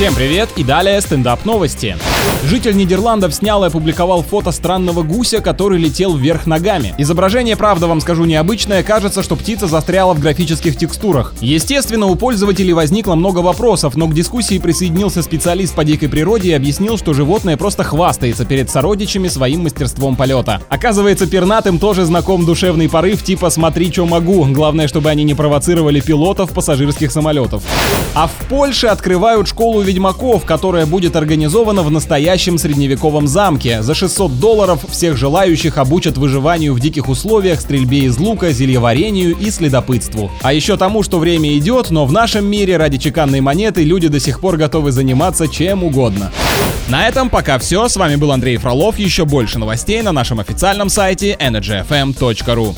Всем привет и далее стендап новости. Житель Нидерландов снял и опубликовал фото странного гуся, который летел вверх ногами. Изображение, правда, вам скажу необычное, кажется, что птица застряла в графических текстурах. Естественно, у пользователей возникло много вопросов, но к дискуссии присоединился специалист по дикой природе и объяснил, что животное просто хвастается перед сородичами своим мастерством полета. Оказывается, пернатым тоже знаком душевный порыв типа «смотри, что могу», главное, чтобы они не провоцировали пилотов пассажирских самолетов. А в Польше открывают школу ведьмаков, которая будет организована в настоящем средневековом замке. За 600 долларов всех желающих обучат выживанию в диких условиях, стрельбе из лука, зельеварению и следопытству. А еще тому, что время идет, но в нашем мире ради чеканной монеты люди до сих пор готовы заниматься чем угодно. На этом пока все. С вами был Андрей Фролов. Еще больше новостей на нашем официальном сайте energyfm.ru.